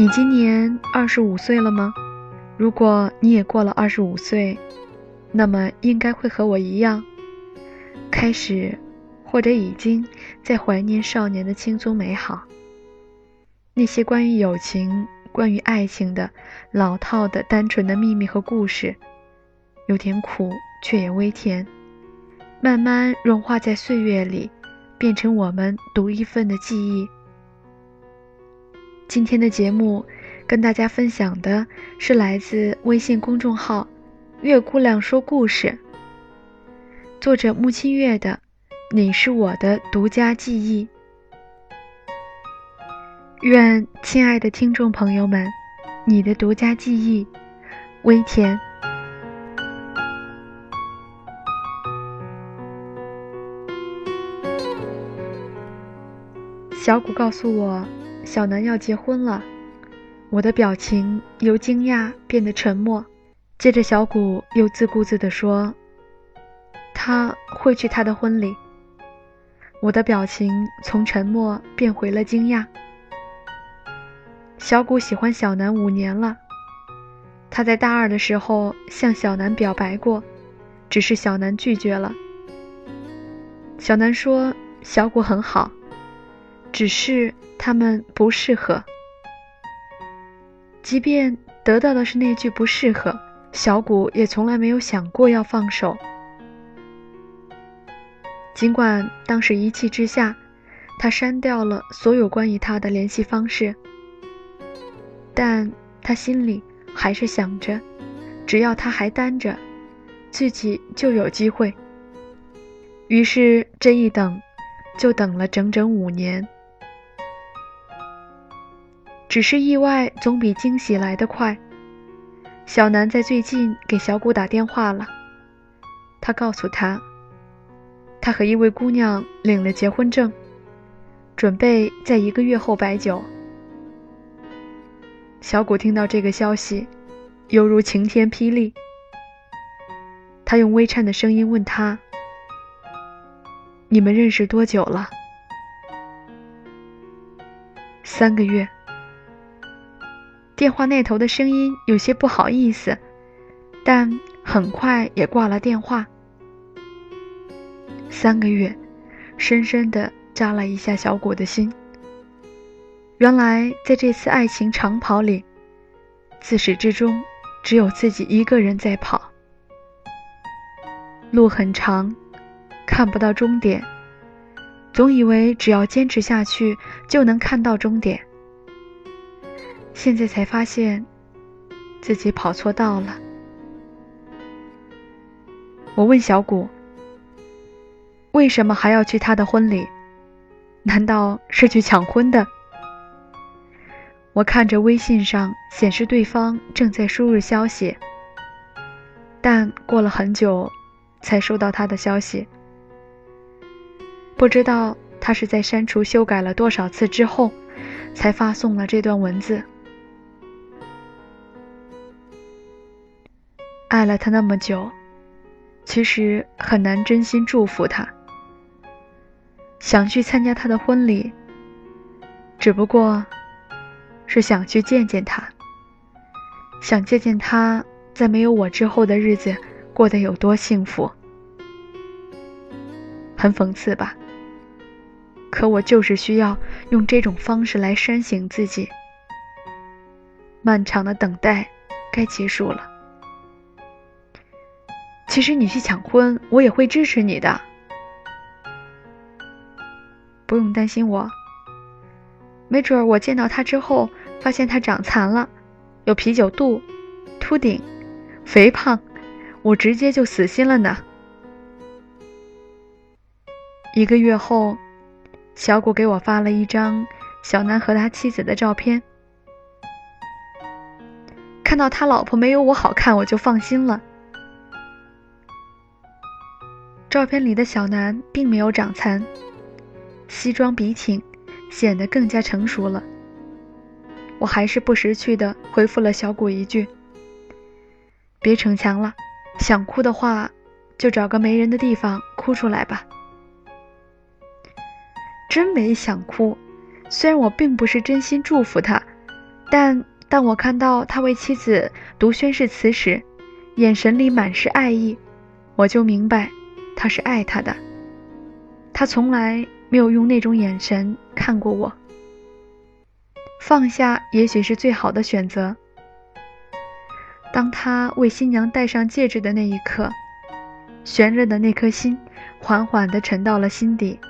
你今年二十五岁了吗？如果你也过了二十五岁，那么应该会和我一样，开始或者已经在怀念少年的轻松美好。那些关于友情、关于爱情的老套的、单纯的秘密和故事，有点苦，却也微甜，慢慢融化在岁月里，变成我们独一份的记忆。今天的节目，跟大家分享的是来自微信公众号“月姑娘说故事”，作者木清月的《你是我的独家记忆》。愿亲爱的听众朋友们，你的独家记忆微甜。小谷告诉我。小南要结婚了，我的表情由惊讶变得沉默。接着，小谷又自顾自地说：“他会去他的婚礼。”我的表情从沉默变回了惊讶。小谷喜欢小南五年了，他在大二的时候向小南表白过，只是小南拒绝了。小南说：“小谷很好。”只是他们不适合。即便得到的是那句“不适合”，小谷也从来没有想过要放手。尽管当时一气之下，他删掉了所有关于他的联系方式，但他心里还是想着，只要他还单着，自己就有机会。于是这一等，就等了整整五年。只是意外总比惊喜来得快。小南在最近给小谷打电话了，他告诉他，他和一位姑娘领了结婚证，准备在一个月后摆酒。小谷听到这个消息，犹如晴天霹雳。他用微颤的声音问他：“你们认识多久了？”三个月。电话那头的声音有些不好意思，但很快也挂了电话。三个月，深深的扎了一下小果的心。原来在这次爱情长跑里，自始至终只有自己一个人在跑。路很长，看不到终点，总以为只要坚持下去就能看到终点。现在才发现，自己跑错道了。我问小谷：“为什么还要去他的婚礼？难道是去抢婚的？”我看着微信上显示对方正在输入消息，但过了很久才收到他的消息。不知道他是在删除、修改了多少次之后，才发送了这段文字。爱了他那么久，其实很难真心祝福他。想去参加他的婚礼，只不过是想去见见他，想见见他在没有我之后的日子过得有多幸福。很讽刺吧？可我就是需要用这种方式来煽醒自己。漫长的等待该结束了。其实你去抢婚，我也会支持你的，不用担心我。没准我见到他之后，发现他长残了，有啤酒肚、秃顶、肥胖，我直接就死心了呢。一个月后，小谷给我发了一张小南和他妻子的照片，看到他老婆没有我好看，我就放心了。照片里的小南并没有长残，西装笔挺，显得更加成熟了。我还是不识趣的回复了小谷一句：“别逞强了，想哭的话，就找个没人的地方哭出来吧。”真没想哭，虽然我并不是真心祝福他，但当我看到他为妻子读宣誓词时，眼神里满是爱意，我就明白他是爱他的。他从来没有用那种眼神看过我。放下也许是最好的选择。当他为新娘戴上戒指的那一刻，悬着的那颗心缓缓地沉到了心底，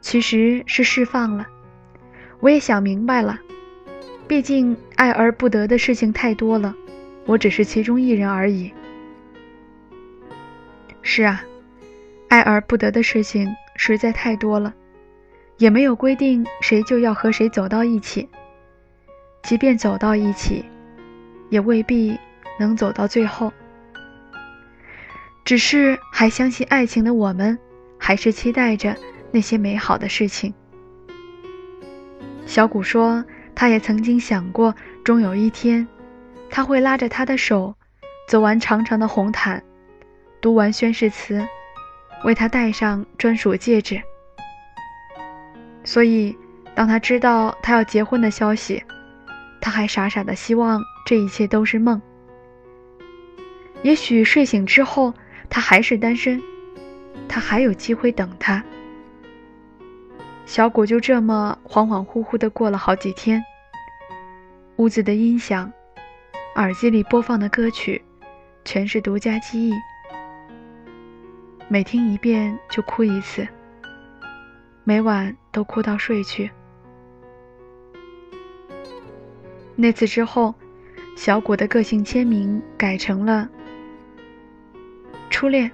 其实是释放了。我也想明白了，毕竟爱而不得的事情太多了，我只是其中一人而已。是啊，爱而不得的事情实在太多了。也没有规定谁就要和谁走到一起，即便走到一起，也未必能走到最后。只是还相信爱情的我们，还是期待着那些美好的事情。小谷说，他也曾经想过，终有一天，他会拉着他的手，走完长长的红毯，读完宣誓词，为他戴上专属戒指。所以，当他知道他要结婚的消息，他还傻傻的希望这一切都是梦。也许睡醒之后，他还是单身，他还有机会等他。小谷就这么恍恍惚惚的过了好几天。屋子的音响，耳机里播放的歌曲，全是独家记忆，每听一遍就哭一次。每晚都哭到睡去。那次之后，小谷的个性签名改成了“初恋”，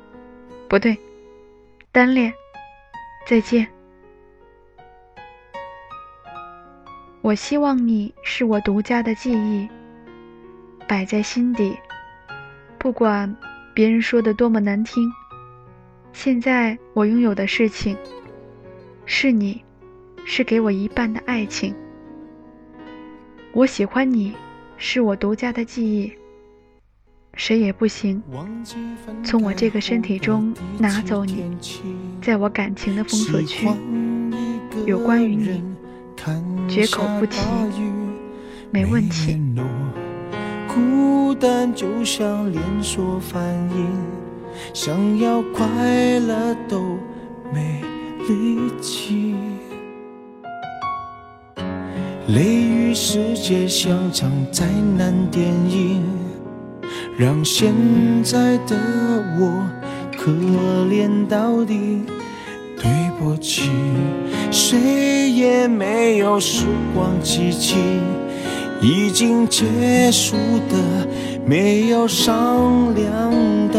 不对，“单恋”。再见。我希望你是我独家的记忆，摆在心底，不管别人说的多么难听。现在我拥有的事情。是你，是给我一半的爱情。我喜欢你，是我独家的记忆。谁也不行从我这个身体中拿走你，在我感情的封锁区，有关于你，绝口不提，没问题。孤单就像连锁反应，想要快乐都没。力气，雷雨世界像场灾难电影，让现在的我可怜到底。对不起，谁也没有时光机器，已经结束的没有商量的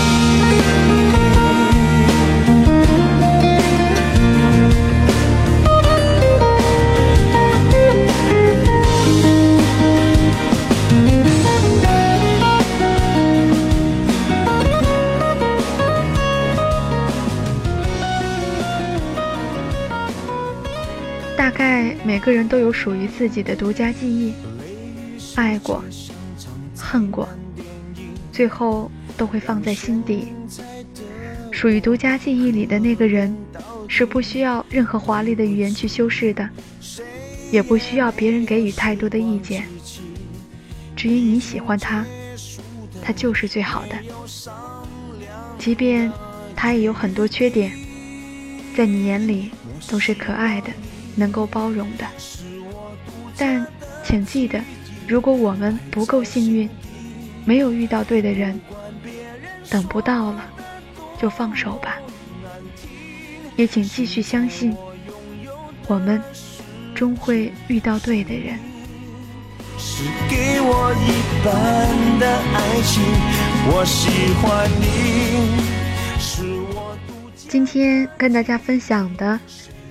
个人都有属于自己的独家记忆，爱过，恨过，最后都会放在心底。属于独家记忆里的那个人，是不需要任何华丽的语言去修饰的，也不需要别人给予太多的意见。只因你喜欢他，他就是最好的。即便他也有很多缺点，在你眼里都是可爱的。能够包容的，但请记得，如果我们不够幸运，没有遇到对的人，等不到了，就放手吧。也请继续相信，我们终会遇到对的人。是给我一半的爱情，我喜欢你。今天跟大家分享的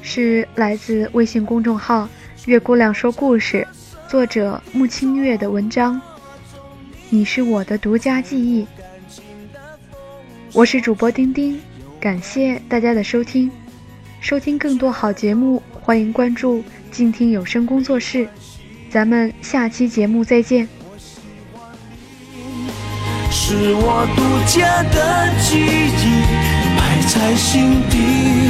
是来自微信公众号“月姑娘说故事”作者木清月的文章。你是我的独家记忆。我是主播丁丁，感谢大家的收听。收听更多好节目，欢迎关注静听有声工作室。咱们下期节目再见。是我独家的记忆，埋在心底。